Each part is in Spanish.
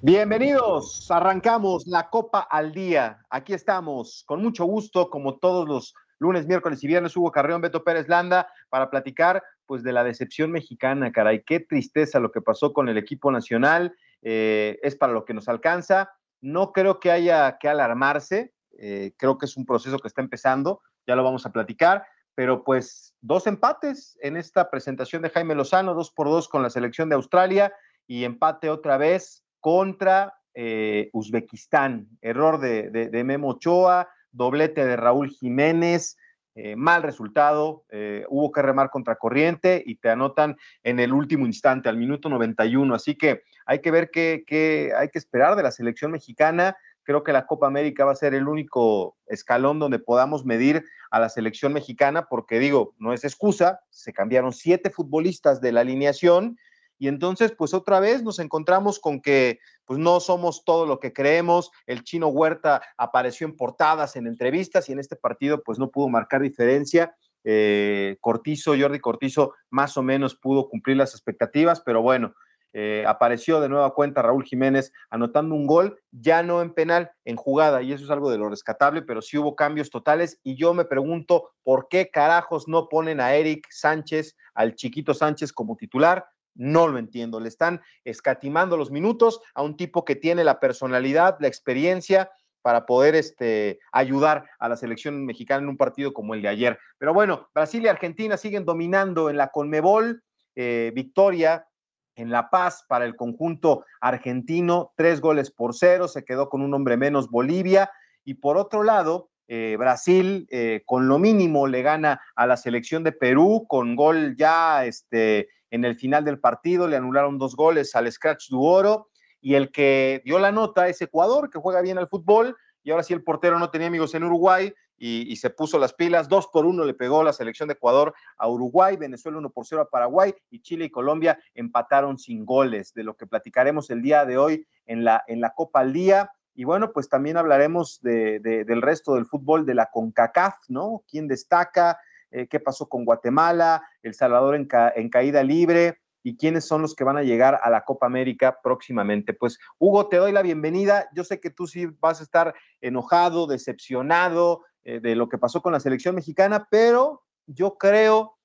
Bienvenidos, arrancamos la Copa al Día. Aquí estamos, con mucho gusto, como todos los lunes, miércoles y viernes, Hugo Carreón, Beto Pérez Landa, para platicar pues de la decepción mexicana, caray, qué tristeza lo que pasó con el equipo nacional, eh, es para lo que nos alcanza. No creo que haya que alarmarse, eh, creo que es un proceso que está empezando, ya lo vamos a platicar, pero pues dos empates en esta presentación de Jaime Lozano, dos por dos con la selección de Australia y empate otra vez contra eh, Uzbekistán. Error de, Memo Ochoa, doblete de Raúl Jiménez, eh, mal resultado, eh, hubo que remar contra corriente y te anotan en el último instante, al minuto 91. Así que hay que ver qué, hay que esperar de la selección mexicana. Creo que la Copa América va a ser el único escalón donde podamos medir a la selección mexicana, porque digo, no es excusa, se cambiaron siete futbolistas de la alineación y entonces, pues otra vez nos encontramos con que pues no somos todo lo que creemos. El chino Huerta apareció en portadas, en entrevistas y en este partido pues no pudo marcar diferencia. Eh, Cortizo, Jordi Cortizo, más o menos pudo cumplir las expectativas, pero bueno, eh, apareció de nueva cuenta Raúl Jiménez anotando un gol, ya no en penal, en jugada, y eso es algo de lo rescatable, pero sí hubo cambios totales. Y yo me pregunto por qué carajos no ponen a Eric Sánchez, al chiquito Sánchez como titular no lo entiendo. Le están escatimando los minutos a un tipo que tiene la personalidad, la experiencia para poder este, ayudar a la selección mexicana en un partido como el de ayer. Pero bueno, Brasil y Argentina siguen dominando en la Conmebol. Eh, victoria en La Paz para el conjunto argentino, tres goles por cero, se quedó con un hombre menos Bolivia. Y por otro lado, eh, Brasil eh, con lo mínimo le gana a la selección de Perú con gol ya este, en el final del partido, le anularon dos goles al Scratch du Oro y el que dio la nota es Ecuador, que juega bien al fútbol y ahora sí el portero no tenía amigos en Uruguay y, se puso las pilas, dos por uno le pegó la selección de Ecuador a Uruguay, Venezuela uno por cero a Paraguay y Chile y Colombia empataron sin goles, de lo que platicaremos el día de hoy en la, en la Copa al Día. Y bueno, pues también hablaremos del resto del fútbol de la CONCACAF, ¿no? ¿Quién destaca? Eh, qué pasó con Guatemala, El Salvador en, caída libre y quiénes son los que van a llegar a la Copa América próximamente. Pues Hugo, te doy la bienvenida. Yo sé que tú sí vas a estar enojado, decepcionado eh, de lo que pasó con la selección mexicana, pero yo creo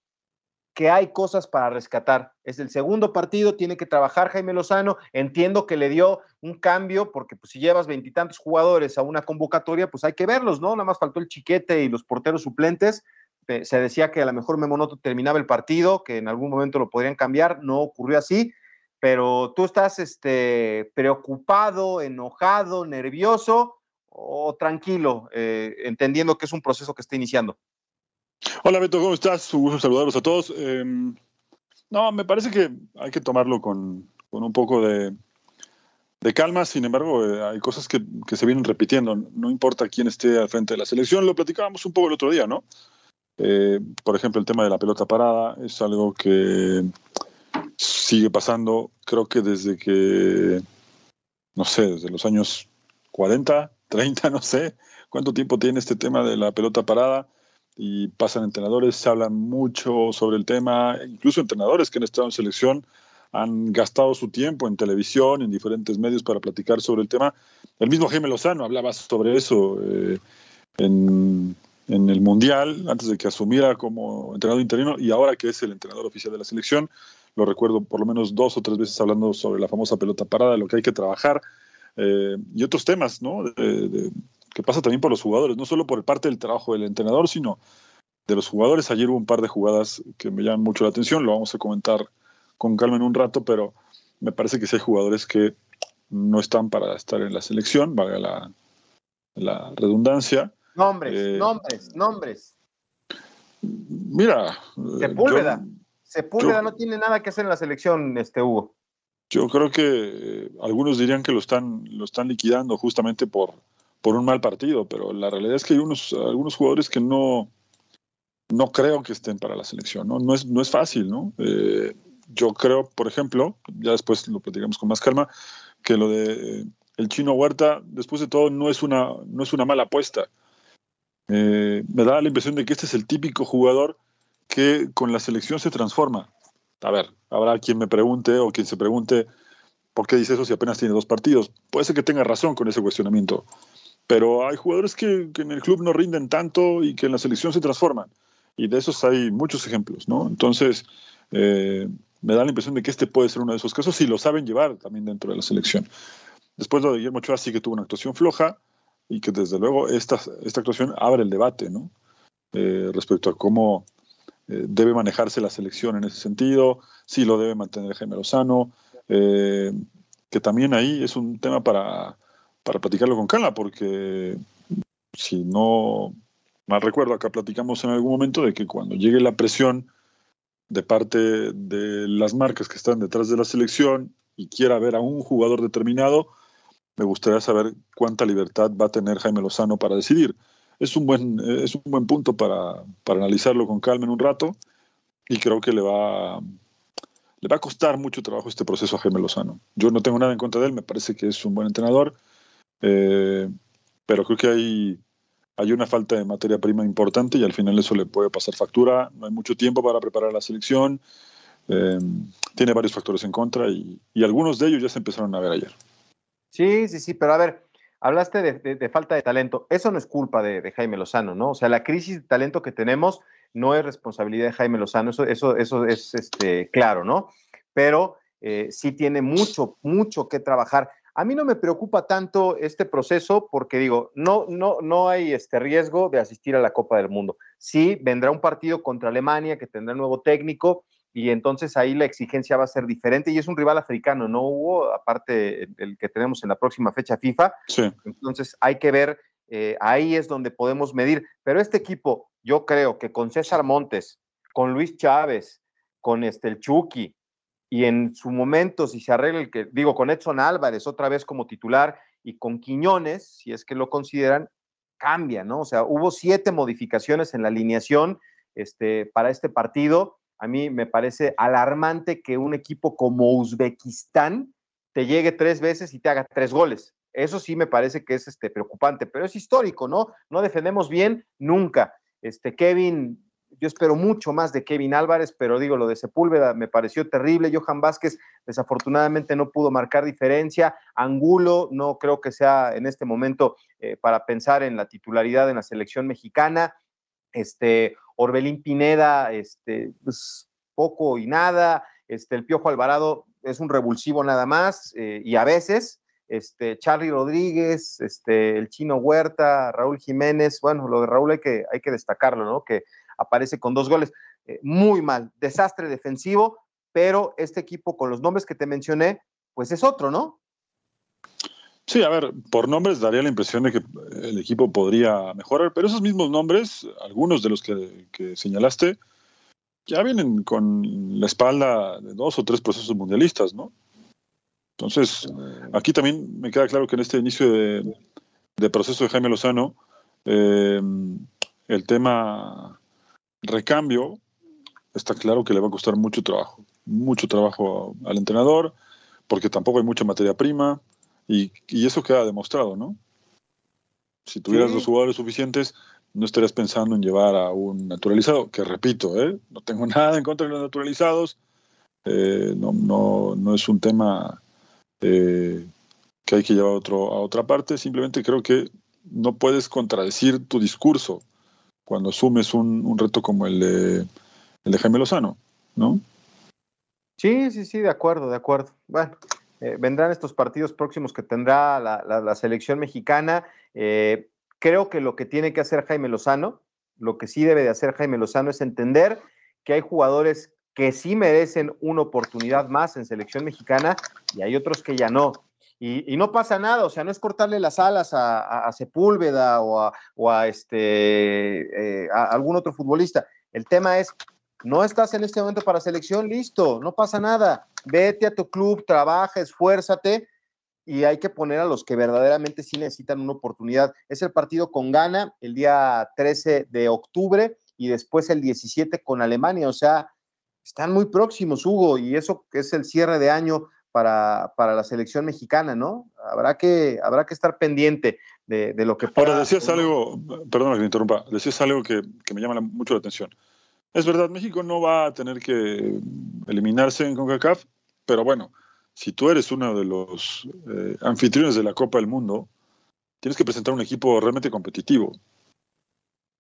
que hay cosas para rescatar. Es el segundo partido, tiene que trabajar Jaime Lozano. Entiendo que le dio un cambio, porque pues, si llevas veintitantos jugadores a una convocatoria, pues hay que verlos, ¿no? Nada más faltó el chiquete y los porteros suplentes, se decía que a lo mejor Memonoto terminaba el partido, que en algún momento lo podrían cambiar, no ocurrió así, pero tú estás este, preocupado, enojado, nervioso o tranquilo, eh, entendiendo que es un proceso que está iniciando. Hola Beto, ¿cómo estás? Un gusto saludarlos a todos. Em, no, me parece que hay que tomarlo con, un poco de, calma, sin embargo, eh, hay cosas que, que, se vienen repitiendo, no importa quién esté al frente de la selección, lo platicábamos un poco el otro día, ¿no? Eh, por ejemplo, el tema de la pelota parada es algo que sigue pasando, creo que desde que, no sé, desde los años 40, 30, no sé cuánto tiempo tiene este tema de la pelota parada. Y pasan entrenadores, se hablan mucho sobre el tema, incluso entrenadores que han estado en selección han gastado su tiempo en televisión, en diferentes medios para platicar sobre el tema. El mismo Jaime Lozano hablaba sobre eso eh, en en el Mundial, antes de que asumiera como entrenador interino y ahora que es el entrenador oficial de la selección. Lo recuerdo por lo menos dos o tres veces hablando sobre la famosa pelota parada, lo que hay que trabajar eh, y otros temas, ¿no? que pasa también por los jugadores, no solo por parte del trabajo del entrenador, sino de los jugadores. Ayer hubo un par de jugadas que me llaman mucho la atención, lo vamos a comentar con calma en un rato, pero me parece que sí hay jugadores que no están para estar en la selección, valga la redundancia. Nombres, eh, nombres, nombres. Mira. Sepúlveda. Sepúlveda no tiene nada que hacer en la selección, este Hugo. Yo creo que eh, algunos dirían que lo están, lo están liquidando justamente por, por un mal partido, pero la realidad es que hay unos, algunos jugadores que no, no creo que estén para la selección, ¿no? No es, no es fácil, ¿no? Eh, yo creo, por ejemplo, ya después lo platicamos con más calma, que lo de el chino Huerta, después de todo, no es una, no es una mala apuesta. Eh, me da la impresión de que este es el típico jugador que con la selección se transforma. A ver, habrá quien me pregunte o quien se pregunte por qué dice eso si apenas tiene dos partidos. Puede ser que tenga razón con ese cuestionamiento, pero hay jugadores que, en el club no rinden tanto y que en la selección se transforman. Y de esos hay muchos ejemplos, ¿no? Entonces, eh, me da la impresión de que este puede ser uno de esos casos si lo saben llevar también dentro de la selección. Después lo de Guillermo Ochoa sí que tuvo una actuación floja y que desde luego esta, esta actuación abre el debate, ¿no? Eh, respecto a cómo eh, debe manejarse la selección en ese sentido, si lo debe mantener Jaime Lozano, eh, que también ahí es un tema para, para platicarlo con calma, porque si no mal recuerdo, acá platicamos en algún momento de que cuando llegue la presión de parte de las marcas que están detrás de la selección y quiera ver a un jugador determinado, me gustaría saber cuánta libertad va a tener Jaime Lozano para decidir. Es un buen, es un buen punto para, analizarlo con calma en un rato y creo que le va, le va a costar mucho trabajo este proceso a Jaime Lozano. Yo no tengo nada en contra de él, me parece que es un buen entrenador, eh, pero creo que hay, hay una falta de materia prima importante y al final eso le puede pasar factura. No hay mucho tiempo para preparar la selección, eh, tiene varios factores en contra y algunos de ellos ya se empezaron a ver ayer. Sí, sí, sí, pero a ver, hablaste de, falta de talento. Eso no es culpa de, Jaime Lozano, ¿no? O sea, la crisis de talento que tenemos no es responsabilidad de Jaime Lozano, eso, eso, eso es este, claro, ¿no? Pero eh, sí tiene mucho, mucho que trabajar. A mí no me preocupa tanto este proceso porque digo, no, no, no hay este riesgo de asistir a la Copa del Mundo. Sí, vendrá un partido contra Alemania que tendrá nuevo técnico y entonces ahí la exigencia va a ser diferente y es un rival africano, no hubo, aparte el que tenemos en la próxima fecha FIFA. Entonces hay que ver, eh, ahí es donde podemos medir. Pero este equipo, yo creo que con César Montes, con Luis Chávez, con este, el Chucky, y en su momento, si se arregla el que, digo, con Edson Álvarez otra vez como titular y con Quiñones, si es que lo consideran, cambia, ¿no? O sea, hubo siete modificaciones en la alineación este, para este partido a mí me parece alarmante que un equipo como Uzbekistán te llegue tres veces y te haga tres goles. Eso sí me parece que es este, preocupante, pero es histórico, ¿no? No defendemos bien nunca. Este, Kevin, yo espero mucho más de Kevin Álvarez, pero digo, lo de Sepúlveda me pareció terrible. Johan Vázquez desafortunadamente no pudo marcar diferencia. Angulo no creo que sea en este momento eh, para pensar en la titularidad en la selección mexicana. Este, Orbelín Pineda, este, pues, poco y nada, este, el Piojo Alvarado es un revulsivo nada más, eh, y a veces, este, Charlie Rodríguez, este, el Chino Huerta, Raúl Jiménez, bueno, lo de Raúl hay que, hay que destacarlo, ¿no? Que aparece con dos goles, eh, muy mal, desastre defensivo, pero este equipo con los nombres que te mencioné, pues es otro, ¿no? Sí, a ver, por nombres daría la impresión de que el equipo podría mejorar, pero esos mismos nombres, algunos de los que, señalaste, ya vienen con la espalda de dos o tres procesos mundialistas, ¿no? Entonces, aquí también me queda claro que en este inicio de, proceso de Jaime Lozano, eh, el tema recambio está claro que le va a costar mucho trabajo, mucho trabajo al entrenador, porque tampoco hay mucha materia prima, y, eso queda demostrado, ¿no? Si tuvieras los jugadores suficientes, no estarías pensando en llevar a un naturalizado, que repito, ¿eh? no tengo nada en contra de los naturalizados, eh, no, no, no, es un tema eh, que hay que llevar a, otro, a otra parte, simplemente creo que no puedes contradecir tu discurso cuando asumes un, un reto como el de, el de Jaime Lozano, ¿no? Sí, sí, sí, de acuerdo, de acuerdo. Bueno, eh, vendrán estos partidos próximos que tendrá la, selección mexicana. Eh, creo que lo que tiene que hacer Jaime Lozano lo que sí debe de hacer Jaime Lozano es entender que hay jugadores que sí merecen una oportunidad más en selección mexicana y hay otros que ya no. Y, no pasa nada, o sea, no es cortarle las alas a, Sepúlveda o a, este, eh, a algún otro futbolista. El tema es, no estás en este momento para selección, listo, no pasa nada. Vete a tu club, trabaja, esfuérzate y hay que poner a los que verdaderamente sí necesitan una oportunidad. Es el partido con Ghana el día 13 de octubre y después el 17 con Alemania. O sea, están muy próximos, Hugo, y eso es el cierre de año para, para la selección mexicana, ¿no? Habrá que, habrá que estar pendiente de, lo que pueda. Ahora, decías algo, perdón que me interrumpa, decías algo que, que me llama mucho la atención. Es verdad, México no va a tener que eliminarse en CONCACAF, pero bueno, si tú eres uno de los eh, anfitriones de la Copa del Mundo, tienes que presentar un equipo realmente competitivo.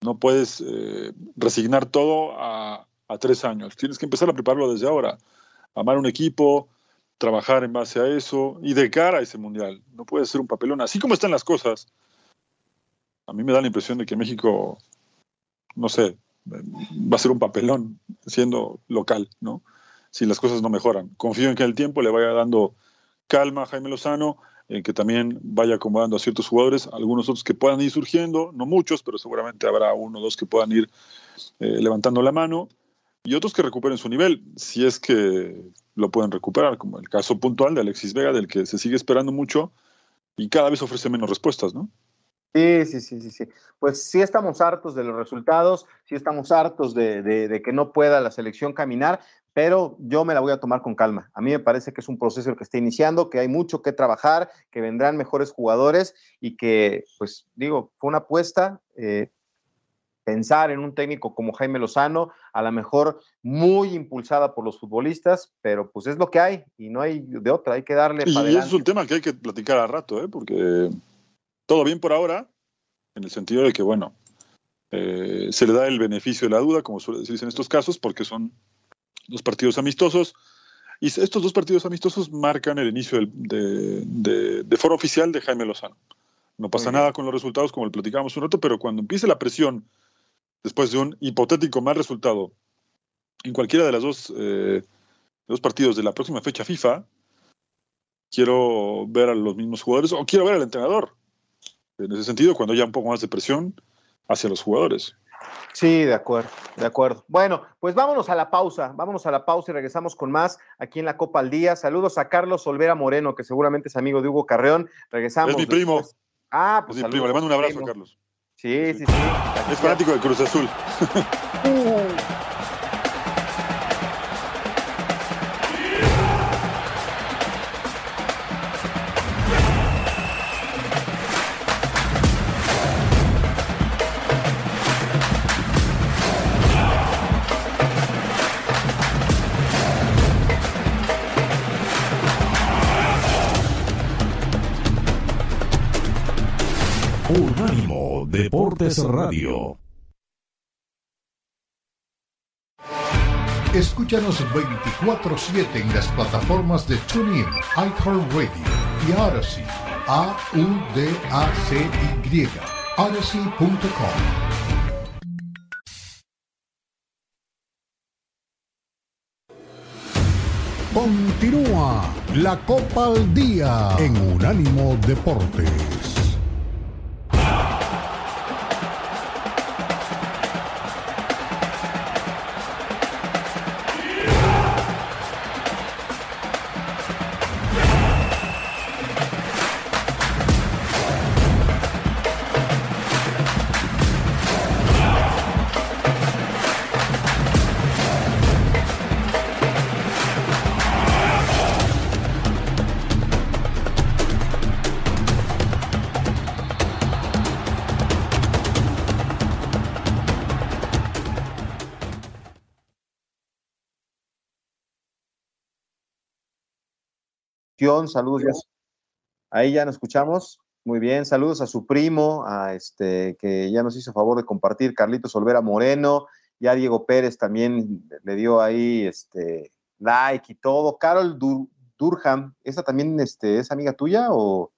No puedes eh, resignar todo a, tres años. Tienes que empezar a prepararlo desde ahora. Amar un equipo, trabajar en base a eso y de cara a ese mundial. No puede ser un papelón. Así como están las cosas, a mí me da la impresión de que México, no sé, va a ser un papelón siendo local, ¿no? si las cosas no mejoran. Confío en que el tiempo le vaya dando calma a Jaime Lozano, en que también vaya acomodando a ciertos jugadores, algunos otros que puedan ir surgiendo, no muchos, pero seguramente habrá uno o dos que puedan ir eh, levantando la mano, y otros que recuperen su nivel, si es que lo pueden recuperar, como el caso puntual de Alexis Vega, del que se sigue esperando mucho y cada vez ofrece menos respuestas, ¿no? Sí, sí, sí, sí, sí. Pues sí estamos hartos de los resultados, sí estamos hartos de, de, que no pueda la selección caminar, pero yo me la voy a tomar con calma. A mí me parece que es un proceso que está iniciando, que hay mucho que trabajar, que vendrán mejores jugadores y que, pues digo, fue una apuesta. Eh, pensar en un técnico como Jaime Lozano, a lo mejor muy impulsada por los futbolistas, pero pues es lo que hay y no hay de otra, hay que darle. Y, y es un tema que hay que platicar a rato, ¿eh? porque todo bien por ahora, en el sentido de que, bueno, eh, se le da el beneficio de la duda, como suele decirse en estos casos, porque son dos partidos amistosos. Y estos dos partidos amistosos marcan el inicio de, foro oficial de Jaime Lozano. No pasa nada con los resultados, como lo platicábamos un rato, pero cuando empiece la presión, después de un hipotético mal resultado, en cualquiera de las dos, eh, dos partidos de la próxima fecha FIFA, quiero ver a los mismos jugadores o quiero ver al entrenador. En ese sentido, cuando haya un poco más de presión hacia los jugadores. Sí, de acuerdo, de acuerdo. Bueno, pues vámonos a la pausa, vámonos a la pausa y regresamos con más aquí en la Copa al Día. Saludos a Carlos Olvera Moreno, que seguramente es amigo de Hugo Carreón. Regresamos. Es mi primo. Ah, pues. Es mi primo, le mando un abrazo a Carlos. Sí, sí, sí. Es fanático de Cruz Azul. Deportes Radio. Escúchanos 24-7 en las plataformas de TuneIn, iHeartRadio y Odyssey. A-U-D-A-C-Y. Odyssey.com. Continúa la Copa al Día en Unánimo Deportes. Saludos. Ahí ya nos escuchamos. Muy bien, saludos a su primo, a este que ya nos hizo favor de compartir, Carlitos Olvera Moreno, ya Diego Pérez también le dio ahí este like y todo. Carol Durham, ¿esa también este, es amiga tuya o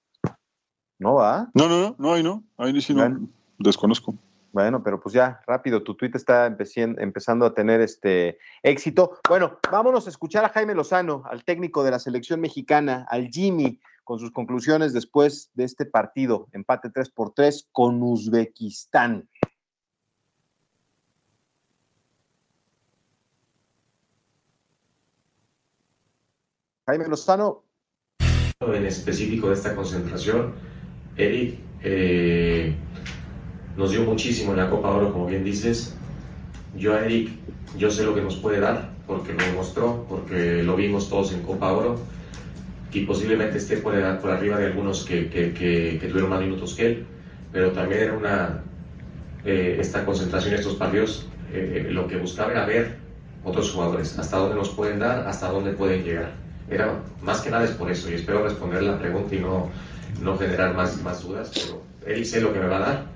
no va? No, no, no, no, ahí no, ahí sí no, desconozco. Bueno, pero pues ya, rápido, tu tweet está empezando a tener este éxito. Bueno, vámonos a escuchar a Jaime Lozano, al técnico de la selección mexicana, al Jimmy, con sus conclusiones después de este partido, empate 3 por 3 con Uzbekistán. Jaime Lozano. En específico de esta concentración, Eric eh, nos dio muchísimo en la Copa Oro, como bien dices. Yo a Eric, yo sé lo que nos puede dar, porque lo demostró, porque lo vimos todos en Copa Oro, y posiblemente esté por, por arriba de algunos que, que, tuvieron más minutos que él, pero también era una, eh, esta concentración, estos partidos, eh, lo que buscaba era ver otros jugadores, hasta dónde nos pueden dar, hasta dónde pueden llegar. Era más que nada es por eso, y espero responder la pregunta y no, no generar más, más dudas, pero él sé lo que me va a dar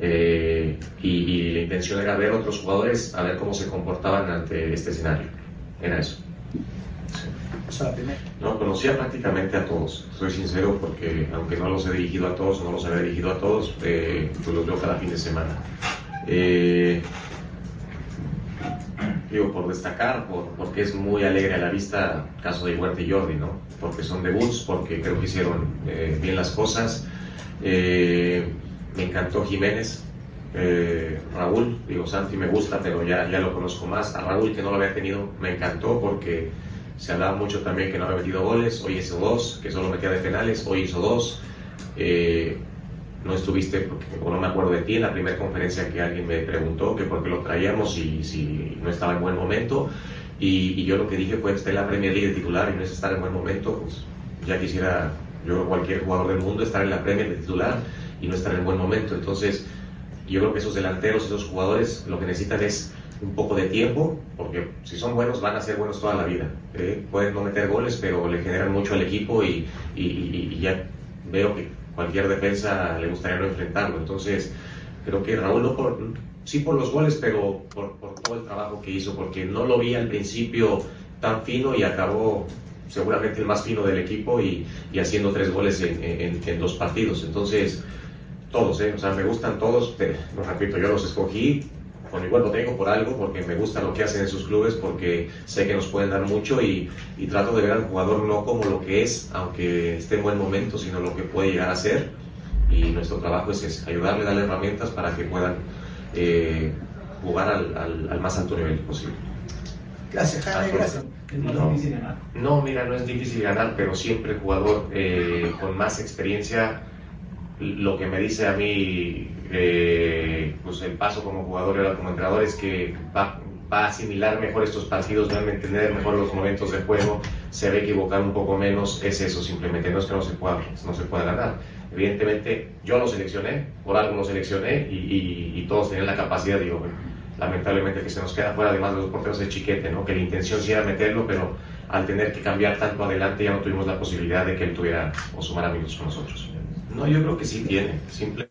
eh, y, la intención era ver otros jugadores, a ver cómo se comportaban ante este escenario. Era eso. No, conocía prácticamente a todos, soy sincero porque aunque no los he dirigido a todos, no los había dirigido a todos, eh, pues los veo cada fin de semana. Eh, digo, por destacar, por, porque es muy alegre a la vista, caso de Huerta y Jordi, ¿no? Porque son debuts, porque creo que hicieron bien las cosas. Eh, me encantó Jiménez. Eh, Raúl, digo, Santi me gusta, pero ya, ya lo conozco más. A Raúl, que no lo había tenido, me encantó porque se hablaba mucho también que no había metido goles. Hoy hizo dos, que solo metía de penales. Hoy hizo dos. Eh, no estuviste, porque, no me acuerdo de ti, en la primera conferencia que alguien me preguntó que por qué lo traíamos y si no estaba en buen momento. Y, yo lo que dije fue está en la Premier League de titular y no es estar en buen momento. Pues ya quisiera yo, cualquier jugador del mundo, estar en la Premier de titular y no estar en buen momento. Entonces, yo creo que esos delanteros, esos jugadores, lo que necesitan es un poco de tiempo, porque si son buenos van a ser buenos toda la vida. ¿eh? Pueden no meter goles, pero le generan mucho al equipo y, y, ya veo que cualquier defensa le gustaría no enfrentarlo. Entonces, creo que Raúl no por, sí por los goles, pero por, todo el trabajo que hizo, porque no lo vi al principio tan fino y acabó seguramente el más fino del equipo y, y haciendo tres goles en, en, en dos partidos. Entonces, todos, ¿eh? o sea, me gustan todos, pero, lo repito, yo los escogí, con igual lo tengo por algo, porque me gusta lo que hacen en sus clubes, porque sé que nos pueden dar mucho y, y, trato de ver al jugador no como lo que es, aunque esté en buen momento, sino lo que puede llegar a ser. Y nuestro trabajo es, ayudarle, darle herramientas para que puedan eh, jugar al, al, al, más alto nivel posible. Gracias, Jaime, gracias. No, no, mira, no es difícil ganar, pero siempre el jugador eh, con más experiencia lo que me dice a mí eh, pues el paso como jugador y como entrenador es que va, a asimilar mejor estos partidos, va a entender mejor los momentos de juego, se ve equivocar un poco menos, es eso simplemente, no es que no se pueda, no se pueda ganar. Evidentemente yo lo seleccioné, por algo lo seleccioné y, y, todos tenían la capacidad, digo, lamentablemente que se nos queda fuera además de los porteros de chiquete, ¿no? que la intención sí era meterlo, pero al tener que cambiar tanto adelante ya no tuvimos la posibilidad de que él tuviera o sumara minutos con nosotros. No, yo creo que sí tiene, simple.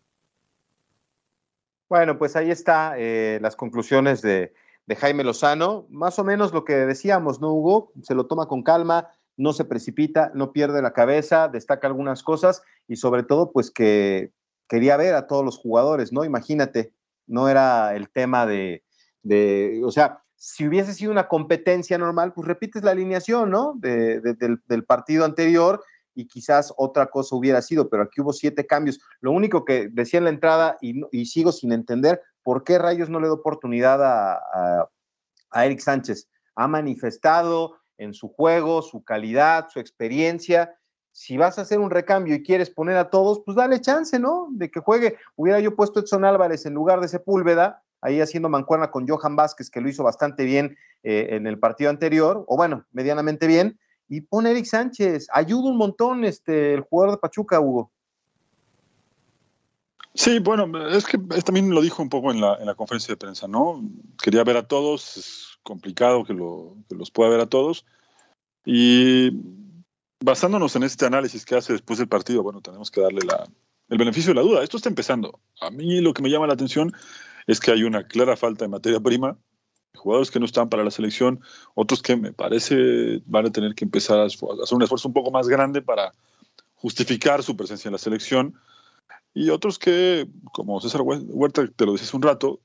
Bueno, pues ahí está eh, las conclusiones de, Jaime Lozano. Más o menos lo que decíamos, ¿no, Hugo? Se lo toma con calma, no se precipita, no pierde la cabeza, destaca algunas cosas y sobre todo, pues que quería ver a todos los jugadores, ¿no? Imagínate, no era el tema de, de o sea, si hubiese sido una competencia normal, pues repites la alineación, ¿no? del, del partido anterior y quizás otra cosa hubiera sido, pero aquí hubo siete cambios. Lo único que decía en la entrada, y, sigo sin entender, ¿por qué Rayos no le da oportunidad a, Eric Sánchez? Ha manifestado en su juego, su calidad, su experiencia. Si vas a hacer un recambio y quieres poner a todos, pues dale chance, ¿no? De que juegue. Hubiera yo puesto Edson Álvarez en lugar de Sepúlveda, ahí haciendo mancuerna con Johan Vázquez, que lo hizo bastante bien eh, en el partido anterior, o bueno, medianamente bien, y pone Eric Sánchez. Ayuda un montón este, el jugador de Pachuca, Hugo. Sí, bueno, es que también lo dijo un poco en la, en la conferencia de prensa, ¿no? Quería ver a todos, es complicado que, lo, que los pueda ver a todos. Y basándonos en este análisis que hace después del partido, bueno, tenemos que darle la, el beneficio de la duda. Esto está empezando. A mí lo que me llama la atención es que hay una clara falta de materia prima jugadores que no están para la selección, otros que me parece van a tener que empezar a hacer un esfuerzo un poco más grande para justificar su presencia en la selección. y otros que, como César Huerta, te lo decía hace un rato,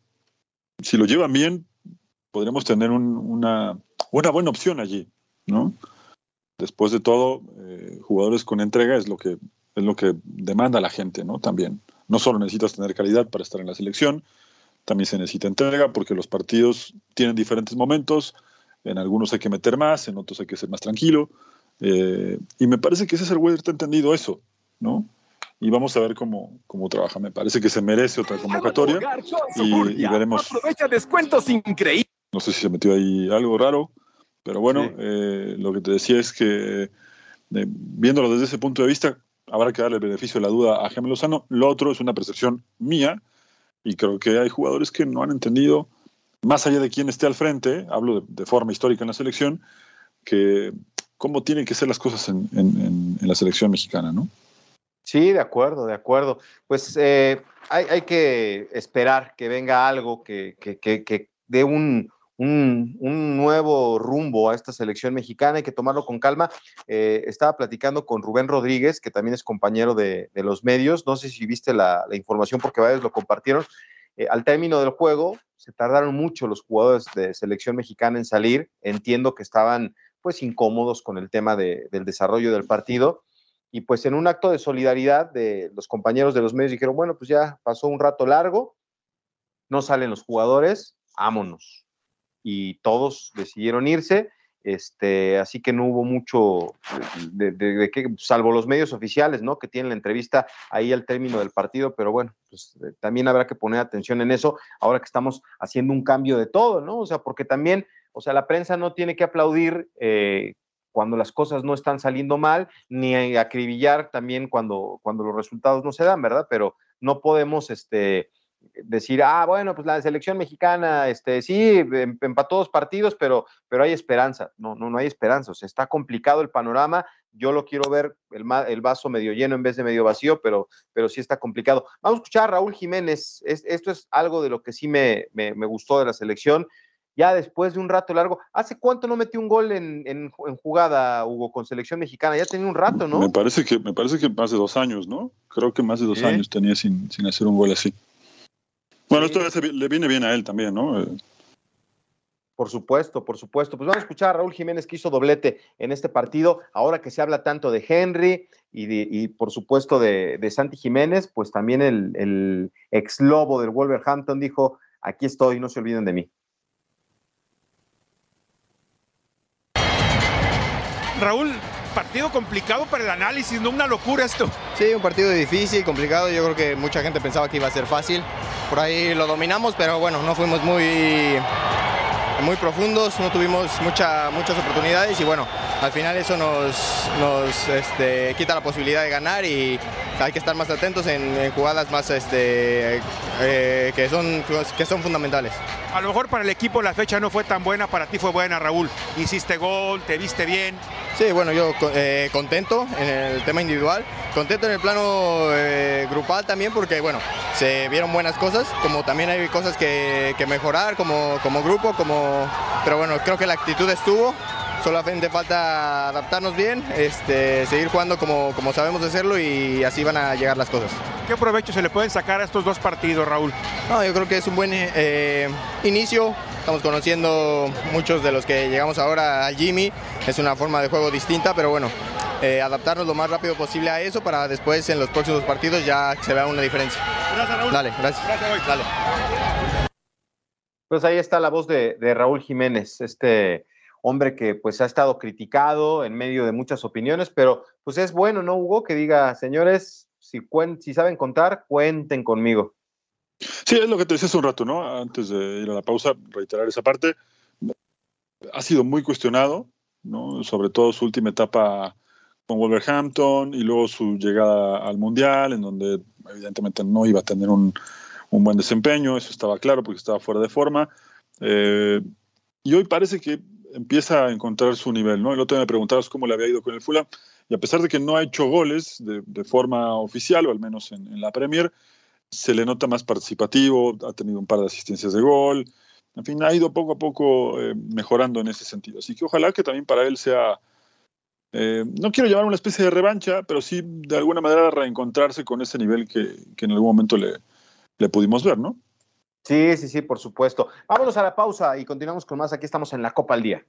si lo llevan bien, podremos tener una, una buena opción allí, ¿no? Después de todo, eh, jugadores con entrega es lo que es lo que demanda la gente, ¿no? También. No solo necesitas tener calidad para estar en la selección, también se necesita entrega porque los partidos tienen diferentes momentos, en algunos hay que meter más, en otros hay que ser más tranquilo, eh, y me parece que César Huerta ha entendido eso, ¿no? Y vamos a ver cómo, cómo trabaja. Me parece que se merece otra convocatoria y, veremos. Aprovecha descuentos increíbles. No sé si se metió ahí algo raro, pero bueno, eh, lo que te decía es que eh, viéndolo desde ese punto de vista, habrá que darle el beneficio de la duda a Jaime Lozano. Lo otro es una percepción mía y creo que hay jugadores que no han entendido, más allá de quién esté al frente, hablo de, forma histórica en la selección, que cómo tienen que ser las cosas en, la selección mexicana, ¿no? Sí, de acuerdo, de acuerdo. Pues eh, hay, que esperar que venga algo que, que, que dé un, un, nuevo rumbo a esta selección mexicana, hay que tomarlo con calma. Eh, estaba platicando con Rubén Rodríguez, que también es compañero de, los medios, no sé si viste la, información porque varios lo compartieron. Eh, al término del juego, se tardaron mucho los jugadores de selección mexicana en salir, entiendo que estaban pues incómodos con el tema del desarrollo del partido. Y pues en un acto de solidaridad de los compañeros de los medios dijeron, bueno, pues ya pasó un rato largo, no salen los jugadores, vámonos y todos decidieron irse. Este, así que no hubo mucho de, que, salvo los medios oficiales, ¿no? Que tienen la entrevista ahí al término del partido, pero bueno, pues eh, también habrá que poner atención en eso ahora que estamos haciendo un cambio de todo, ¿no? O sea, porque también, o sea, la prensa no tiene que aplaudir eh, cuando las cosas no están saliendo mal, ni acribillar también cuando, cuando los resultados no se dan, ¿verdad? Pero no podemos, este, decir, ah, bueno, pues la selección mexicana, este, sí, em, empató dos partidos, pero, pero hay esperanza. No, no, no hay esperanza. O sea, está complicado el panorama. Yo lo quiero ver el, el vaso medio lleno en vez de medio vacío, pero, pero sí está complicado. Vamos a escuchar a Raúl Jiménez. esto es algo de lo que sí me, me, gustó de la selección. Ya después de un rato largo, ¿hace cuánto no metió un gol en, en, jugada, Hugo, con selección mexicana? Ya tenía un rato, ¿no? Me parece que, me parece que más de dos años, ¿no? Creo que más de dos años tenía sin, sin hacer un gol así. Bueno, esto le viene bien a él también, ¿no? Eh. Por supuesto, por supuesto. Pues vamos a escuchar a Raúl Jiménez que hizo doblete en este partido. Ahora que se habla tanto de Henry y, por supuesto de, Santi Jiménez, pues también el, el ex lobo del Wolverhampton dijo, aquí estoy, no se olviden de mí. Raúl, partido complicado para el análisis, no una locura esto. Sí, un partido difícil, complicado. Yo creo que mucha gente pensaba que iba a ser fácil. Por ahí lo dominamos, pero bueno, no fuimos muy, muy profundos, no tuvimos mucha, muchas oportunidades y bueno, al final eso nos, nos este, quita la posibilidad de ganar y hay que estar más atentos en, jugadas más este, eh, que, son, que son fundamentales. A lo mejor para el equipo la fecha no fue tan buena, para ti fue buena, Raúl. Hiciste gol, te viste bien. Sí, bueno, yo eh, contento en el tema individual, contento en el plano eh, grupal también porque, bueno, se vieron buenas cosas, como también hay cosas que, mejorar como, como grupo, como, pero bueno, creo que la actitud estuvo, solamente falta adaptarnos bien, este, seguir jugando como, como sabemos hacerlo y así van a llegar las cosas. ¿Qué provecho se le pueden sacar a estos dos partidos, Raúl? No, yo creo que es un buen eh, inicio, Estamos conociendo muchos de los que llegamos ahora al Jimmy. Es una forma de juego distinta, pero bueno, eh, adaptarnos lo más rápido posible a eso para después en los próximos partidos ya se vea una diferencia. Gracias, Raúl. Dale, gracias. gracias Dale. Pues ahí está la voz de, Raúl Jiménez, este hombre que pues ha estado criticado en medio de muchas opiniones, pero pues es bueno, ¿no, Hugo? Que diga, señores, si, saben contar, cuenten conmigo. Sí, es lo que te decía hace un rato, ¿no? Antes de ir a la pausa, reiterar esa parte. Ha sido muy cuestionado, ¿no? Sobre todo su última etapa con Wolverhampton y luego su llegada al Mundial, en donde evidentemente no iba a tener un, buen desempeño, eso estaba claro porque estaba fuera de forma. Eh, y hoy parece que empieza a encontrar su nivel, ¿no? El otro día me preguntabas cómo le había ido con el Fulham, y a pesar de que no ha hecho goles de, forma oficial, o al menos en la Premier, se le nota más participativo, ha tenido un par de asistencias de gol, en fin, ha ido poco a poco eh, mejorando en ese sentido. Así que ojalá que también para él sea eh, no quiero llamar una especie de revancha, pero sí de alguna manera reencontrarse con ese nivel que, que en algún momento le, le pudimos ver, ¿no? Sí, sí, sí, por supuesto. Vámonos a la pausa y continuamos con más. Aquí estamos en la Copa al Día.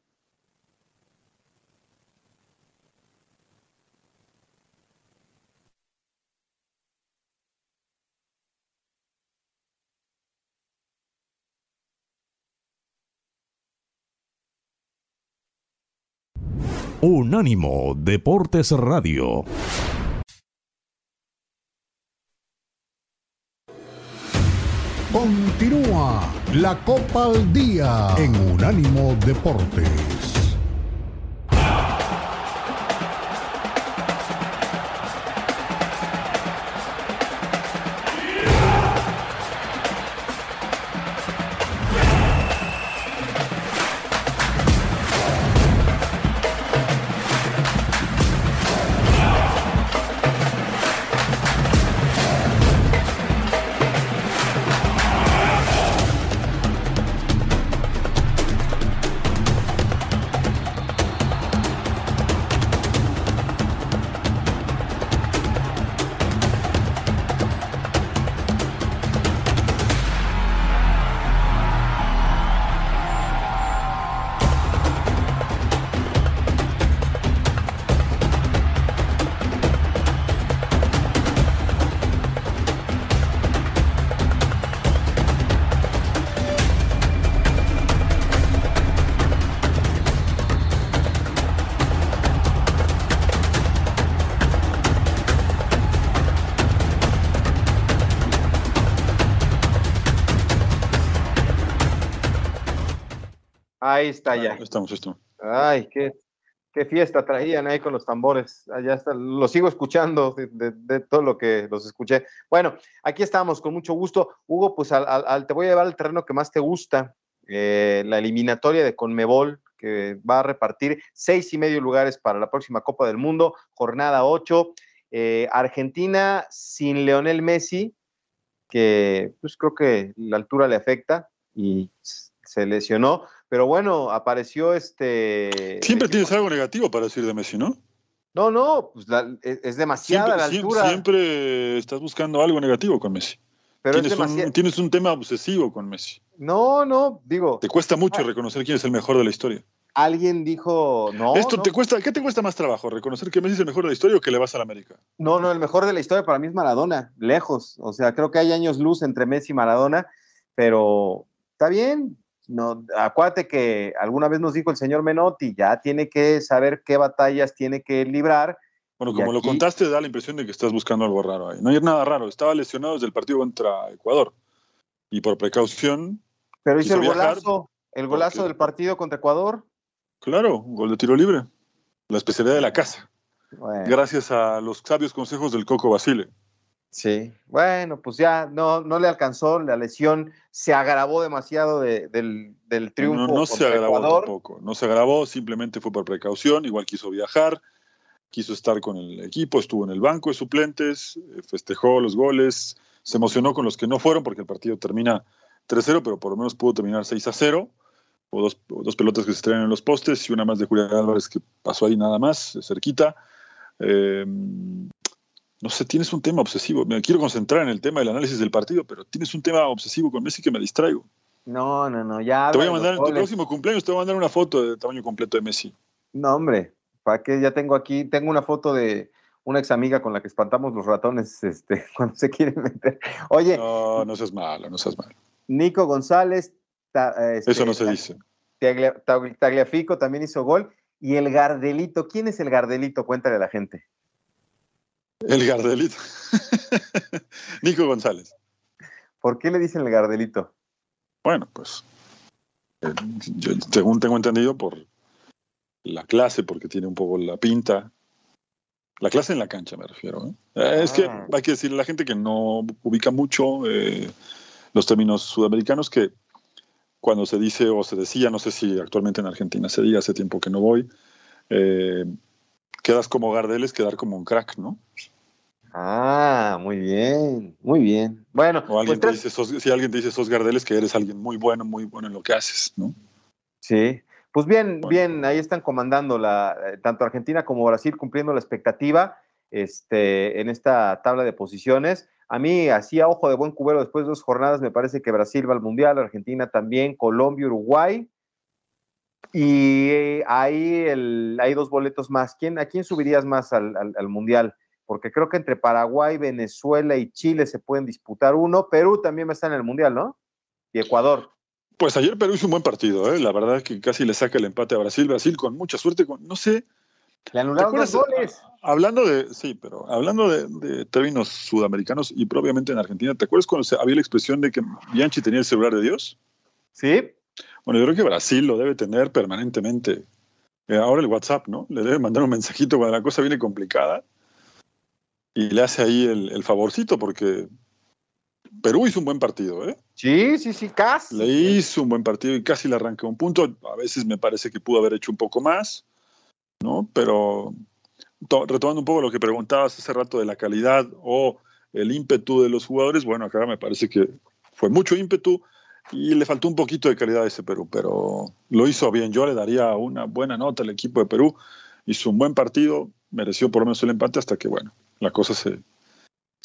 Unánimo Deportes Radio. Continúa la Copa al Día en Unánimo Deportes. Ahí está ya. Estamos, estamos. Ay, qué, qué fiesta traían ahí con los tambores. Allá está, lo sigo escuchando de, de- de todo lo que los escuché. Bueno, aquí estamos, con mucho gusto. Hugo, pues al, te voy a llevar al terreno que más te gusta, eh, la eliminatoria de Conmebol, que va a repartir seis y medio lugares para la próxima Copa del Mundo, jornada 8. Argentina sin Leonel Messi, que pues creo que la altura le afecta y se lesionó, pero bueno, apareció este... Siempre tienes algo negativo para decir de Messi, ¿no? No, no, pues la- es, es demasiada Siempre, la altura, siempre estás buscando algo negativo con Messi. pero es Tienes un, tienes un tema obsesivo con Messi. No, no, digo, Te cuesta mucho Ah. reconocer quién es el mejor de la historia. alguien dijo, no, Esto no, te cuesta, ¿qué te cuesta más trabajo? ¿Reconocer que Messi es el mejor de la historia o que le vas a la América? no, no, el mejor de la historia para mí es Maradona, lejos, o sea, creo que hay años luz entre Messi y Maradona, pero está bien, no, acuérdate que alguna vez nos dijo el señor Menotti, ya tiene que saber qué batallas tiene que librar, Bueno, como lo contaste, da la impresión de que estás buscando algo raro ahí. No hay nada raro. Estaba lesionado desde el partido contra Ecuador. Y por precaución, pero hizo el viajar golazo, el golazo porque- del partido contra Ecuador. claro, un gol de tiro libre. La especialidad de la casa. Bueno. Gracias a los sabios consejos del Coco Basile. Sí, bueno, pues ya no, no le alcanzó, la lesión se agravó demasiado de- del, del triunfo. No, no se agravó Ecuador. tampoco. No se agravó, simplemente fue por precaución. Igual quiso viajar, quiso estar con el equipo, estuvo en el banco de suplentes, eh, festejó los goles, se emocionó con los que no fueron porque el partido termina 3-0, pero por lo menos pudo terminar 6-0. O dos, o dos pelotas que se estrellan en los postes y una más de Julián Álvarez que pasó ahí nada más, cerquita. Eh, no sé, tienes un tema obsesivo. Me quiero concentrar en el tema del análisis del partido, pero tienes un tema obsesivo con Messi que me distraigo. No, no, no, ya. Te voy a mandar en tu próximo cumpleaños, te voy a mandar una foto de tamaño completo de Messi. No, hombre, ¿para qué? Ya tengo aquí, tengo una foto de una ex amiga con la que espantamos los ratones este, cuando se quieren meter. Oye, No, no seas malo, no seas malo. Nico González, ta- este, Eso no se dice. Taglia- Tagli- Tagliafico también hizo gol. Y el Gardelito, ¿quién es el Gardelito? Cuéntale a la gente. El Gardelito. Nico González. ¿Por qué le dicen el Gardelito? Bueno, pues, eh, yo, según tengo entendido, por la clase, porque tiene un poco la pinta. La clase en la cancha, me refiero. ¿eh? Eh, Es que Ah. hay que decirle a la gente que no ubica mucho eh, los términos sudamericanos, que cuando se dice o se decía, no sé si actualmente en Argentina se diga, hace tiempo que no voy, quedas como Gardel es quedar como un crack, ¿no? Ah, muy bien, muy bien. Bueno, O alguien pues te dice, sos- si alguien te dice sos Gardel es que eres alguien muy bueno, muy bueno en lo que haces, ¿no? sí, Pues bien, bien, ahí están comandando la, eh, tanto Argentina como Brasil cumpliendo la expectativa este, en esta tabla de posiciones. A mí, así a ojo de buen cubero, después de dos jornadas, me parece que Brasil va al Mundial, Argentina también, Colombia, Uruguay. Y eh, ahí el, hay dos boletos más. ¿Quién, ¿A quién subirías más al, al, Mundial? Porque creo que entre Paraguay, Venezuela y Chile se pueden disputar uno. Perú también va a estar en el Mundial, ¿no? Y Ecuador. Pues ayer Perú hizo un buen partido, ¿eh? la verdad que casi le saca el empate a Brasil. Brasil con mucha suerte, con, no sé. Le anularon dos goles. Hablando de, sí, pero hablando de, términos sudamericanos y propiamente en Argentina, ¿te acuerdas cuando había la expresión de que Bianchi tenía el celular de Dios? Sí. Bueno, yo creo que Brasil lo debe tener permanentemente. Eh, ahora el WhatsApp, ¿no? Le debe mandar un mensajito cuando la cosa viene complicada y le hace ahí el, el favorcito porque Perú hizo un buen partido, ¿eh? Sí, sí, sí, casi. Le hizo un buen partido y casi le arranca un punto. A veces me parece que pudo haber hecho un poco más, ¿no? Pero retomando un poco lo que preguntabas hace rato de la calidad o el ímpetu de los jugadores, bueno, acá me parece que fue mucho ímpetu y le faltó un poquito de calidad a ese Perú, pero lo hizo bien. Yo le daría una buena nota al equipo de Perú. Hizo un buen partido, mereció por lo menos el empate hasta que, bueno, la cosa se,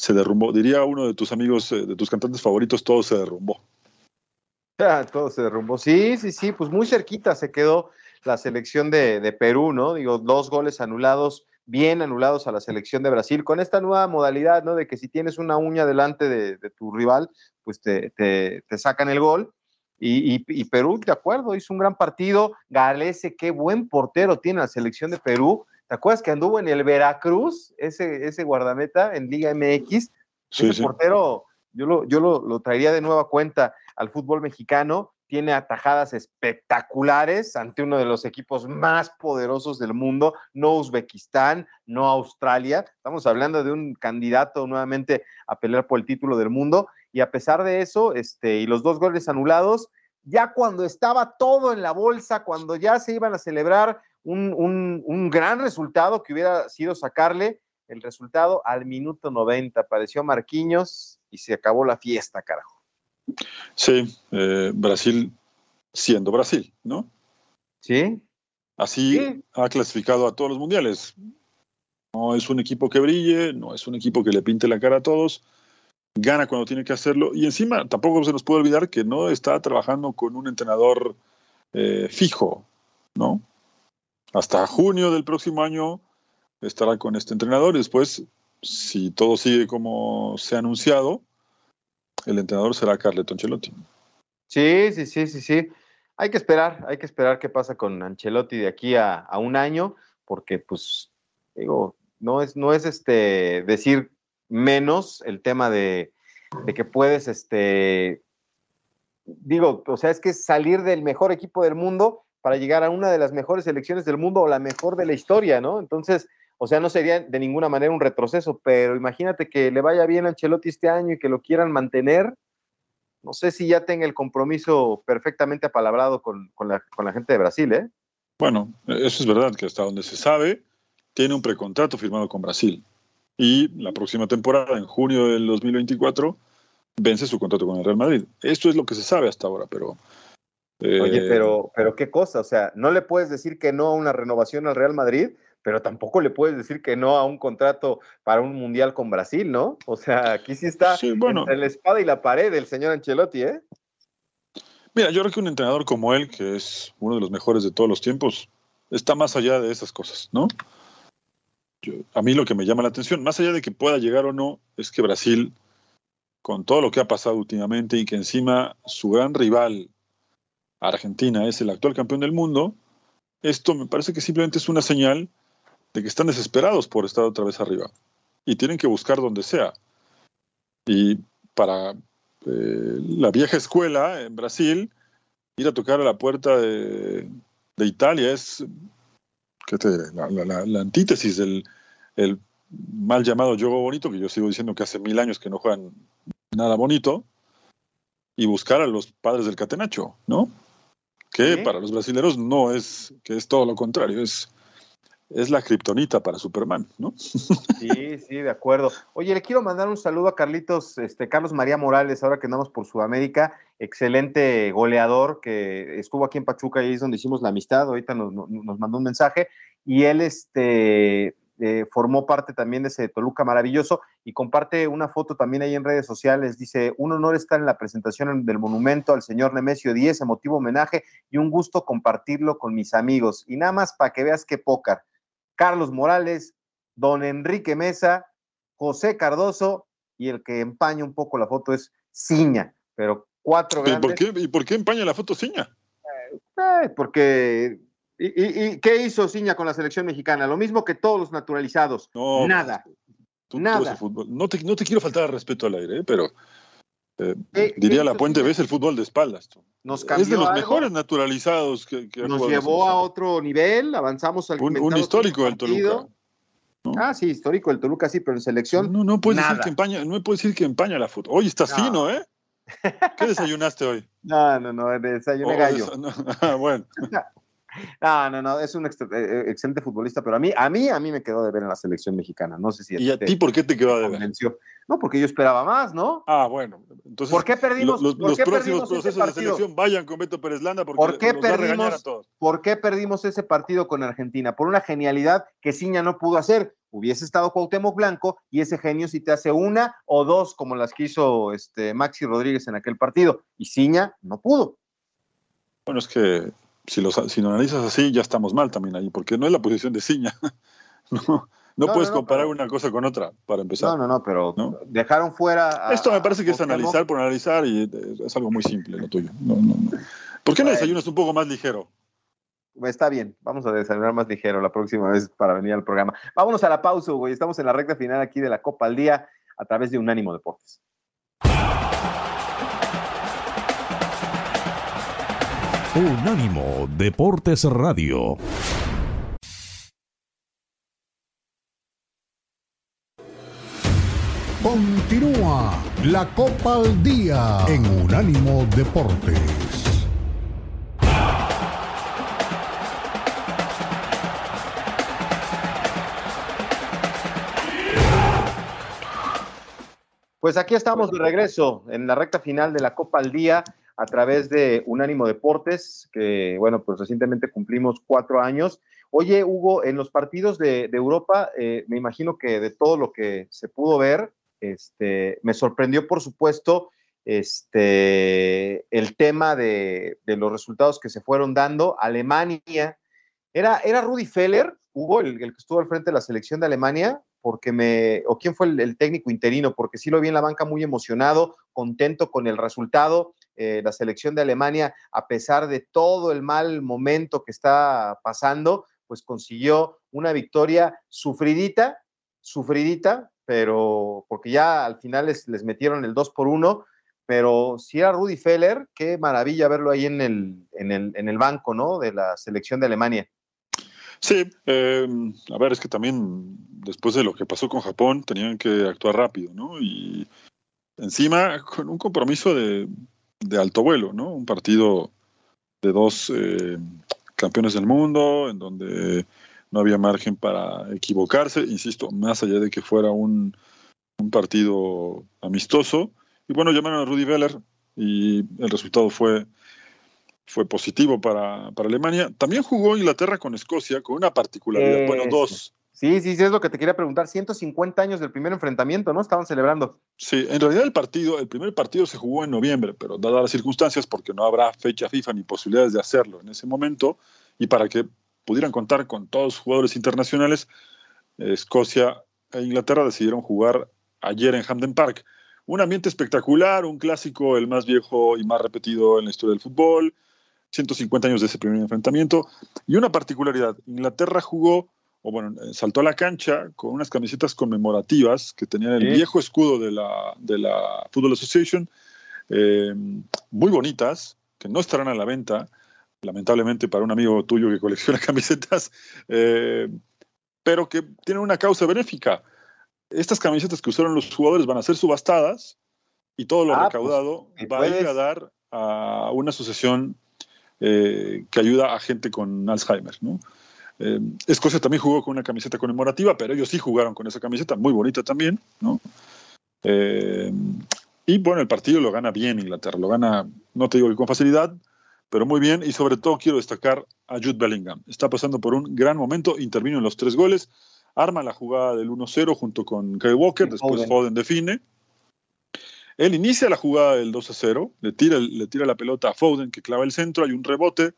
se derrumbó. Diría uno de tus amigos, eh, de tus cantantes favoritos, todo se derrumbó. Ah, todo se derrumbó. Sí, sí, sí, pues muy cerquita se quedó la selección de, Perú, ¿no? Digo, dos goles anulados, bien anulados a la selección de Brasil, con esta nueva modalidad, ¿no? De que si tienes una uña delante de, tu rival, pues te, te, sacan el gol. Y, y, Perú, de acuerdo, hizo un gran partido. Galese, qué buen portero tiene la selección de Perú. ¿Te acuerdas que anduvo en el Veracruz, ese, ese guardameta en Liga MX? ese portero, yo, lo, yo lo, traería de nueva cuenta al fútbol mexicano. Tiene atajadas espectaculares ante uno de los equipos más poderosos del mundo, no Uzbekistán, no Australia. Estamos hablando de un candidato nuevamente a pelear por el título del mundo. Y a pesar de eso, este, y los dos goles anulados, ya cuando estaba todo en la bolsa, cuando ya se iban a celebrar un, gran resultado que hubiera sido sacarle el resultado al minuto 90. Apareció Marquinhos y se acabó la fiesta, carajo. Sí, eh, Brasil siendo Brasil, ¿no? Sí. Así ha clasificado a todos los mundiales. No es un equipo que brille, no es un equipo que le pinte la cara a todos, gana cuando tiene que hacerlo y encima tampoco se nos puede olvidar que no está trabajando con un entrenador eh, fijo, ¿no? Hasta junio del próximo año estará con este entrenador y después, si todo sigue como se ha anunciado, el entrenador será Carleton Ancelotti. Sí, sí, sí, sí, sí. Hay que esperar, hay que esperar qué pasa con Ancelotti de aquí a, un año, porque pues, digo, no es, no es este decir menos el tema de, de que puedes, este, digo, o sea, es que salir del mejor equipo del mundo para llegar a una de las mejores selecciones del mundo o la mejor de la historia, ¿no? Entonces, o sea, no sería de ninguna manera un retroceso, pero imagínate que le vaya bien a Ancelotti este año y que lo quieran mantener. No sé si ya tenga el compromiso perfectamente apalabrado con, la, con la gente de Brasil, ¿eh? Bueno, eso es verdad, que hasta donde se sabe, tiene un precontrato firmado con Brasil. Y la próxima temporada, en junio del 2024, vence su contrato con el Real Madrid. Esto es lo que se sabe hasta ahora, pero Oye, eh, pero, pero qué cosa, o sea, no le puedes decir que no a una renovación al Real Madrid, pero tampoco le puedes decir que no a un contrato para un mundial con Brasil, ¿no? O sea, aquí sí está entre la espada y la pared del señor Ancelotti, ¿eh? Mira, yo creo que un entrenador como él, que es uno de los mejores de todos los tiempos, está más allá de esas cosas, ¿no? a mí lo que me llama la atención, más allá de que pueda llegar o no, es que Brasil, con todo lo que ha pasado últimamente y que encima su gran rival Argentina es el actual campeón del mundo, esto me parece que simplemente es una señal de que están desesperados por estar otra vez arriba y tienen que buscar donde sea. Y para eh, la vieja escuela en Brasil, ir a tocar a la puerta de, Italia es ¿qué te La, antítesis del el mal llamado juego bonito, que yo sigo diciendo que hace mil años que no juegan nada bonito, y buscar a los padres del catenacho, ¿no? Que para los brasileños no es, que es todo lo contrario, es es la kriptonita para Superman, ¿no? Sí, sí, de acuerdo. Oye, le quiero mandar un saludo a Carlitos, este, Carlos María Morales, ahora que andamos por Sudamérica, excelente goleador que estuvo aquí en Pachuca y es donde hicimos la amistad, ahorita nos, nos mandó un mensaje y él este, eh, formó parte también de ese Toluca maravilloso y comparte una foto también ahí en redes sociales. Dice, un honor estar en la presentación del monumento al señor Nemesio Díez, emotivo homenaje y un gusto compartirlo con mis amigos. Y nada más para que veas qué pócar. Carlos Morales, don Enrique Mesa, José Cardoso y el que empaña un poco la foto es Ciña, pero cuatro grandes. ¿Por qué, ¿Y por qué empaña la foto Ciña? Eh, porque ¿Y, qué hizo Ciña con la selección mexicana? Lo mismo que todos los naturalizados. No, Nada. Nada. No, te, no te quiero faltar al respeto al aire, ¿eh? pero eh, diría la puente, ves el fútbol de espaldas. Nos es de los mejores naturalizados que, que Nos llevó a otro nivel, avanzamos al Un, un histórico del Toluca. Ah, sí, histórico del Toluca, sí, pero en selección. No, no puedes decir que empaña, no puedes decir que empaña la foto. Hoy estás fino, ¿eh? ¿Qué desayunaste hoy? No, no, no, desayuné oh, gallo. Ah, bueno. No, no, no, es un eh, excelente futbolista, pero a mí, a mí, a mí me quedó de ver en la selección mexicana. No sé si. ¿Y a ti por qué te quedó de ver? No, porque yo esperaba más, ¿no? Ah, bueno. Entonces, ¿por qué perdimos? Los, próximos procesos de selección vayan con Beto Pérez Landa porque ¿Por qué perdimos, a todos. ¿Por qué perdimos ese partido con Argentina? Por una genialidad que Ciña no pudo hacer. Hubiese estado Cuauhtémoc Blanco y ese genio si te hace una o dos como las que hizo este Maxi Rodríguez en aquel partido. Y Ciña no pudo. Bueno, es que si, si lo analizas así, ya estamos mal también ahí, porque no es la posición de Ciña. no, no, puedes comparar una cosa con otra, para empezar. No, no, no, pero dejaron fuera. Esto me parece que es analizar por analizar y es algo muy simple lo tuyo. ¿Por qué no desayunas un poco más ligero? Está bien, vamos a desayunar más ligero la próxima vez para venir al programa. Vámonos a la pausa, güey. Estamos en la recta final aquí de la Copa al Día a través de Unánimo Deportes. Unánimo Deportes Radio. Continúa la Copa al Día en Unánimo Deportes. Pues aquí estamos de regreso en la recta final de la Copa al Día a través de Unánimo Deportes, que bueno, pues recientemente cumplimos cuatro años. Oye, Hugo, en los partidos de, Europa, eh, me imagino que de todo lo que se pudo ver, este, me sorprendió, por supuesto, este, el tema de, los resultados que se fueron dando. Alemania, ¿era, era Rudy Feller, Hugo, el, que estuvo al frente de la selección de Alemania? Porque me, o quién fue el técnico interino, porque sí lo vi en la banca muy emocionado, contento con el resultado eh, la selección de Alemania, a pesar de todo el mal momento que está pasando, pues consiguió una victoria sufridita, sufridita, pero porque ya al final les, metieron el 2 por 1, pero si era Rudy Feller, qué maravilla verlo ahí en el, en el, en el banco, ¿no? De la selección de Alemania. Sí, em, a ver, es que también después de lo que pasó con Japón tenían que actuar rápido, ¿no? Y encima con un compromiso de de alto vuelo, ¿no? Un partido de dos eh, campeones del mundo, en donde no había margen para equivocarse, insisto, más allá de que fuera un, partido amistoso. Y bueno, llamaron a Rudy Veller y el resultado fue, fue positivo para, para Alemania. También jugó Inglaterra con Escocia, con una particularidad, bueno, dos, Sí, sí, sí, es lo que te quería preguntar. 150 años del primer enfrentamiento, ¿no? Estaban celebrando. Sí, en realidad el partido, el primer partido se jugó en noviembre, pero dadas las circunstancias, porque no habrá fecha FIFA ni posibilidades de hacerlo en ese momento, y para que pudieran contar con todos los jugadores internacionales, Escocia e Inglaterra decidieron jugar ayer en Hampden Park. Un ambiente espectacular, un clásico, el más viejo y más repetido en la historia del fútbol, 150 años de ese primer enfrentamiento, y una particularidad, Inglaterra jugó o bueno, eh, saltó a la cancha con unas camisetas conmemorativas que tenían el viejo escudo de la, de la Football Association, eh, muy bonitas, que no estarán a la venta, lamentablemente para un amigo tuyo que colecciona camisetas, eh, pero que tienen una causa benéfica. Estas camisetas que usaron los jugadores van a ser subastadas y todo lo ah, pues, recaudado va a ir a dar a una asociación que ayuda a gente con Alzheimer, ¿no? Eh, Escocia también jugó con una camiseta conmemorativa, pero ellos sí jugaron con esa camiseta, muy bonita también, ¿no? Eh, y bueno, el partido lo gana bien Inglaterra, lo gana, no te digo que con facilidad, pero muy bien. Y sobre todo quiero destacar a Jude Bellingham. Está pasando por un gran momento, intervino en los tres goles, arma la jugada del 1-0 junto con Kyle Walker, después Foden define. Él inicia la jugada del 2-0, le tira, le tira la pelota a Foden que clava el centro, hay un rebote.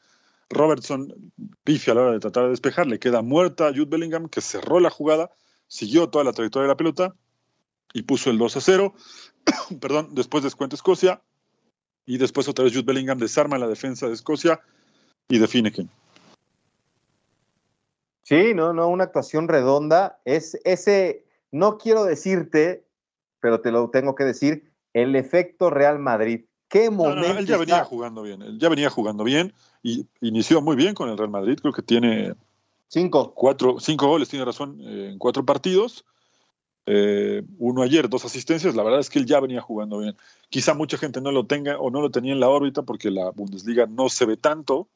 Robertson pifia a la hora de tratar de despejar, le queda muerta a Jude Bellingham que cerró la jugada, siguió toda la trayectoria de la pelota y puso el 2 0. Perdón, después descuenta Escocia y después otra vez Jude Bellingham desarma la defensa de Escocia y define que. Sí, no, no, una actuación redonda. Es ese, no quiero decirte, pero te lo tengo que decir, el efecto Real Madrid. ¿Qué momento? No, él ya venía jugando bien, él ya venía jugando bien y inició muy bien con el Real Madrid. Creo que tiene cinco, cuatro, cinco goles, tiene razón, eh, en cuatro partidos. Eh, uno ayer, dos asistencias. La verdad es que él ya venía jugando bien. Quizá mucha gente no lo tenga o no lo tenía en la órbita porque la Bundesliga no se ve tanto.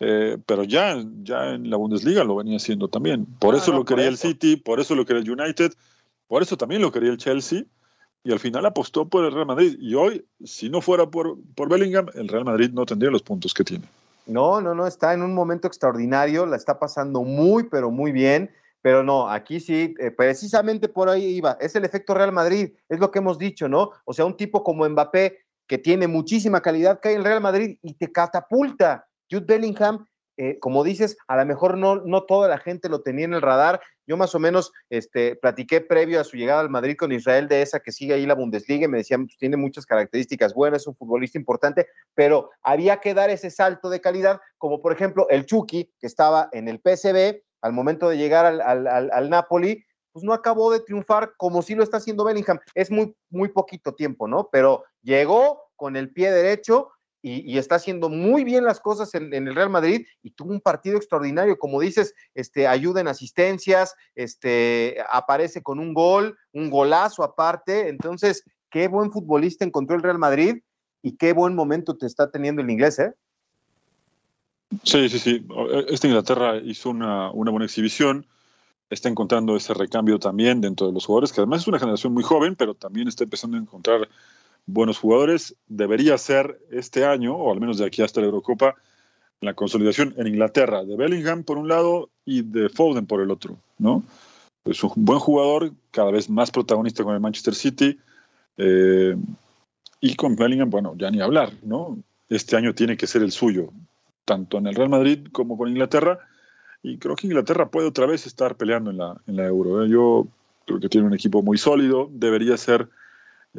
Eh, pero ya, ya en la Bundesliga lo venía haciendo también. Por ah, eso lo quería el City, por eso lo quería el United, por eso también lo quería el Chelsea. Y al final apostó por el Real Madrid. Y hoy, si no fuera por, por Bellingham, el Real Madrid no tendría los puntos que tiene. No, no, no, está en un momento extraordinario, la está pasando muy, pero muy bien. Pero no, aquí sí, eh, precisamente por ahí iba. Es el efecto Real Madrid, es lo que hemos dicho, ¿no? O sea, un tipo como Mbappé, que tiene muchísima calidad, cae en Real Madrid y te catapulta. Jude Bellingham, eh, como dices, a lo mejor no, no toda la gente lo tenía en el radar. Yo más o menos este, platiqué previo a su llegada al Madrid con Israel de esa que sigue ahí la Bundesliga y me decían, pues, tiene muchas características buenas, es un futbolista importante, pero había que dar ese salto de calidad, como por ejemplo el Chucky, que estaba en el PSB, al momento de llegar al, al, Napoli, pues no acabó de triunfar como sí lo está haciendo Bellingham. Es muy, muy poquito tiempo, ¿no? Pero llegó con el pie derecho y, está haciendo muy bien las cosas en, el Real Madrid y tuvo un partido extraordinario, como dices, este, ayuda en asistencias, este, aparece con un gol, un golazo aparte. Entonces, qué buen futbolista encontró el Real Madrid y qué buen momento te está teniendo el inglés, ¿eh? Sí, sí, sí. Esta Inglaterra hizo una, buena exhibición. Está encontrando ese recambio también dentro de los jugadores, que además es una generación muy joven, pero también está empezando a encontrar buenos jugadores. Debería ser este año, o al menos de aquí hasta la Eurocopa, la consolidación en Inglaterra de Bellingham por un lado y de Foden por el otro, ¿no? Es un buen jugador, cada vez más protagonista con el Manchester City. Eh, y con Bellingham, bueno, ya ni hablar, ¿no? Este año tiene que ser el suyo tanto en el Real Madrid como con Inglaterra. Y creo que Inglaterra puede otra vez estar peleando en la, en la Euro. ¿eh? Yo creo que tiene un equipo muy sólido. Debería ser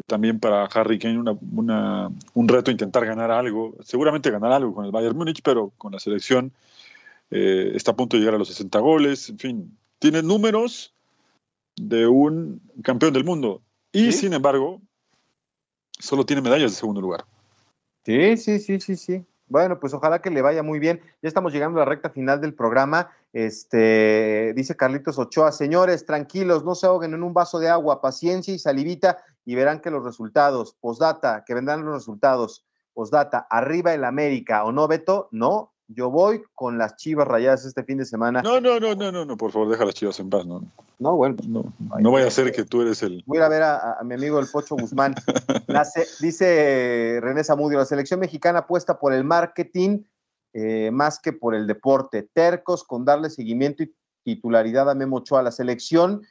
también para Harry Kane una, un reto intentar ganar algo. Seguramente ganar algo con el Bayern Múnich, pero con la selección eh, está a punto de llegar a los 60 goles. En fin, tiene números de un campeón del mundo. Y sin embargo, solo tiene medallas de segundo lugar. Sí, sí, sí, sí, sí. Bueno, pues ojalá que le vaya muy bien. Ya estamos llegando a la recta final del programa. Este, dice Carlitos Ochoa, señores, tranquilos, no se ahoguen en un vaso de agua, paciencia y salivita y verán que los resultados, postdata, que vendrán los resultados, postdata, arriba el América o no, Beto, no, yo voy con las chivas rayadas este fin de semana. No, no, no, no, no, no por favor, deja las chivas en paz, no. No, bueno. No, no vaya a ser que tú eres el. Voy a ver a, mi amigo el Pocho Guzmán. dice René Zamudio, la selección mexicana apuesta por el marketing eh, más que por el deporte. Tercos con darle seguimiento y titularidad a Memo Ochoa. La selección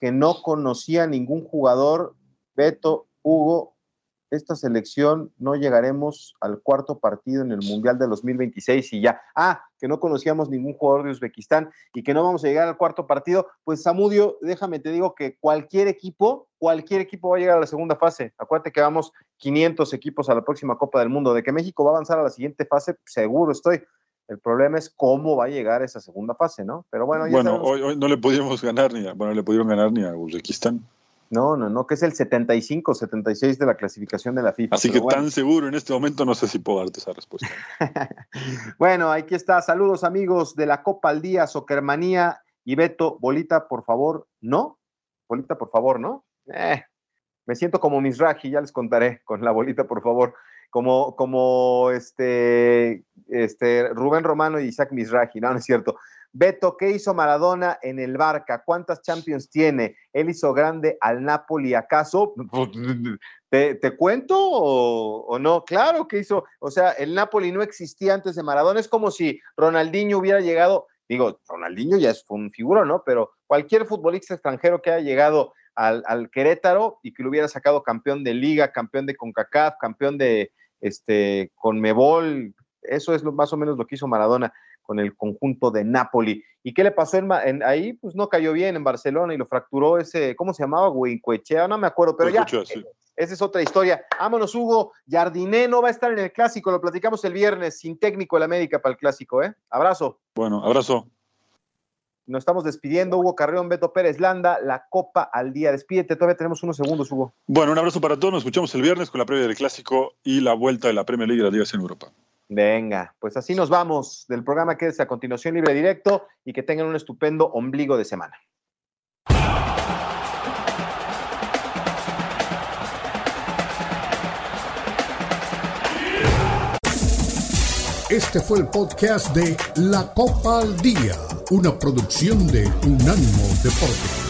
que no conocía ningún jugador, Beto, Hugo, esta selección no llegaremos al cuarto partido en el Mundial de 2026 y ya. Ah, que no conocíamos ningún jugador de Uzbekistán y que no vamos a llegar al cuarto partido. Pues Samudio, déjame te digo que cualquier equipo, cualquier equipo va a llegar a la segunda fase. Acuérdate que vamos 500 equipos a la próxima Copa del Mundo. De que México va a avanzar a la siguiente fase, seguro estoy. El problema es cómo va a llegar esa segunda fase, ¿no? Pero bueno, ya bueno, hoy, hoy, no le pudimos ganar ni a, bueno, le pudieron ganar ni a Uzbekistán. No, no, no, que es el 75, 76 de la clasificación de la FIFA. Así que tan seguro en este momento no sé si puedo darte esa respuesta. bueno, aquí está. Saludos amigos de la Copa al Día, Socermanía y Beto. Bolita, por favor, ¿no? Bolita, por favor, ¿no? Eh, me siento como Misraji, ya les contaré con la bolita, por favor. como, como este, este Rubén Romano y Isaac Misraji, no, no es cierto. Beto, ¿qué hizo Maradona en el Barca? ¿Cuántas Champions tiene? ¿Él hizo grande al Napoli acaso? ¿Te, cuento o, no? Claro que hizo, o sea, el Napoli no existía antes de Maradona. Es como si Ronaldinho hubiera llegado, digo, Ronaldinho ya es un figuro, ¿no? Pero cualquier futbolista extranjero que haya llegado al, al, Querétaro y que lo hubiera sacado campeón de liga, campeón de CONCACAF, campeón de este Conmebol, eso es lo, más o menos lo que hizo Maradona con el conjunto de Napoli. ¿Y qué le pasó en, ahí? Pues no cayó bien en Barcelona y lo fracturó ese, ¿cómo se llamaba? Huincuechea, no me acuerdo, pero ya. Esa es otra historia. Vámonos, Hugo. Jardiné no va a estar en el clásico, lo platicamos el viernes, sin técnico el América para el clásico, ¿eh? Abrazo. Bueno, abrazo. Nos estamos despidiendo, Hugo Carrión, Beto Pérez Landa, la Copa al día. Despídete, todavía tenemos unos segundos, Hugo. Bueno, un abrazo para todos. Nos escuchamos el viernes con la previa del clásico y la vuelta de la Premier League de las ligas en Europa. Venga, pues así nos vamos del programa que es a continuación libre directo y que tengan un estupendo ombligo de semana. Este fue el podcast de La Copa al Día, una producción de Unánimo Deportes.